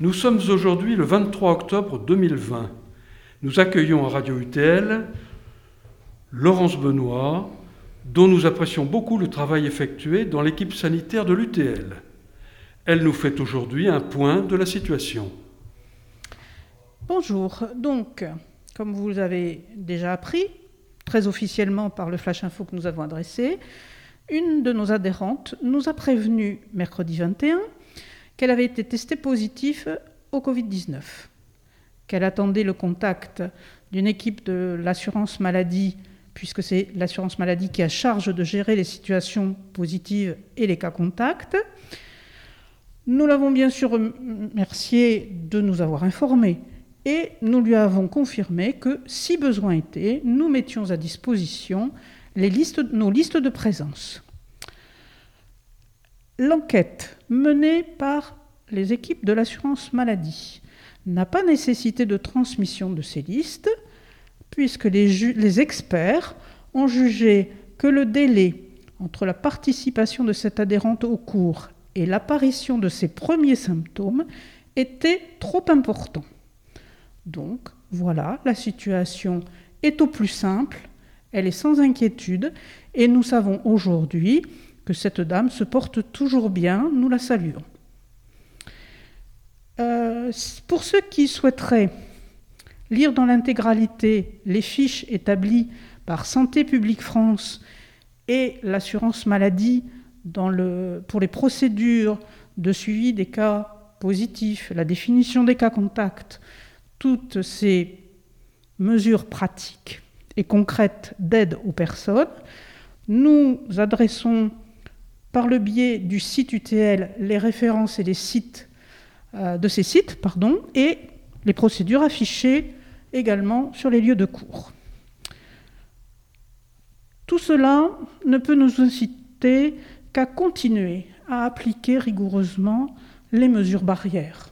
Nous sommes aujourd'hui le 23 octobre 2020. Nous accueillons à Radio UTL Laurence Benoît, dont nous apprécions beaucoup le travail effectué dans l'équipe sanitaire de l'UTL. Elle nous fait aujourd'hui un point de la situation. Bonjour. Donc, comme vous l'avez déjà appris, très officiellement par le flash info que nous avons adressé, une de nos adhérentes nous a prévenu mercredi 21 qu'elle avait été testée positive au Covid-19, qu'elle attendait le contact d'une équipe de l'assurance maladie, puisque c'est l'assurance maladie qui a charge de gérer les situations positives et les cas contacts. Nous l'avons bien sûr remercié de nous avoir informés et nous lui avons confirmé que, si besoin était, nous mettions à disposition nos listes de présence. L'enquête menée par les équipes de l'assurance maladie n'a pas nécessité de transmission de ces listes, puisque les, experts ont jugé que le délai entre la participation de cette adhérente au cours et l'apparition de ses premiers symptômes était trop important. Donc voilà, la situation est au plus simple, elle est sans inquiétude, et nous savons aujourd'hui que cette dame se porte toujours bien, nous la saluons. Euh, pour ceux qui souhaiteraient lire dans l'intégralité les fiches établies par Santé publique France et l'assurance maladie pour les procédures de suivi des cas positifs, la définition des cas contacts, toutes ces mesures pratiques et concrètes d'aide aux personnes, nous adressons par le biais du site UTL les références et les sites euh, de ces sites pardon, et les procédures affichées également sur les lieux de cours. Tout cela ne peut nous inciter qu'à continuer à appliquer rigoureusement les mesures barrières.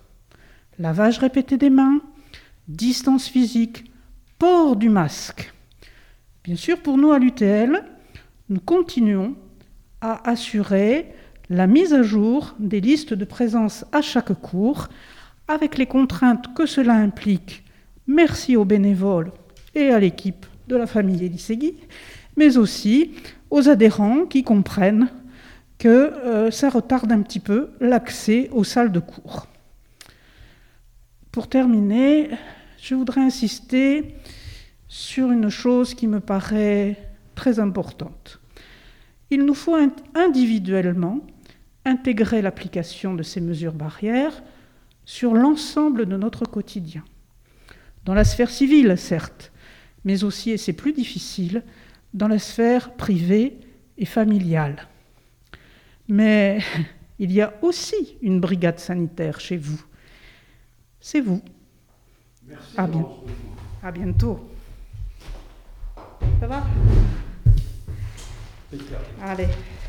Lavage répété des mains, distance physique, port du masque. Bien sûr, pour nous à l'UTL, nous continuons à assurer la mise à jour des listes de présence à chaque cours, avec les contraintes que cela implique. Merci aux bénévoles et à l'équipe de la famille Elisegui, mais aussi aux adhérents qui comprennent que euh, ça retarde un petit peu l'accès aux salles de cours. Pour terminer, je voudrais insister sur une chose qui me paraît très importante. Il nous faut individuellement intégrer l'application de ces mesures barrières sur l'ensemble de notre quotidien. Dans la sphère civile, certes, mais aussi, et c'est plus difficile, dans la sphère privée et familiale. Mais il y a aussi une brigade sanitaire chez vous. C'est vous. Merci. À, bien... à bientôt. Ça va? Allez.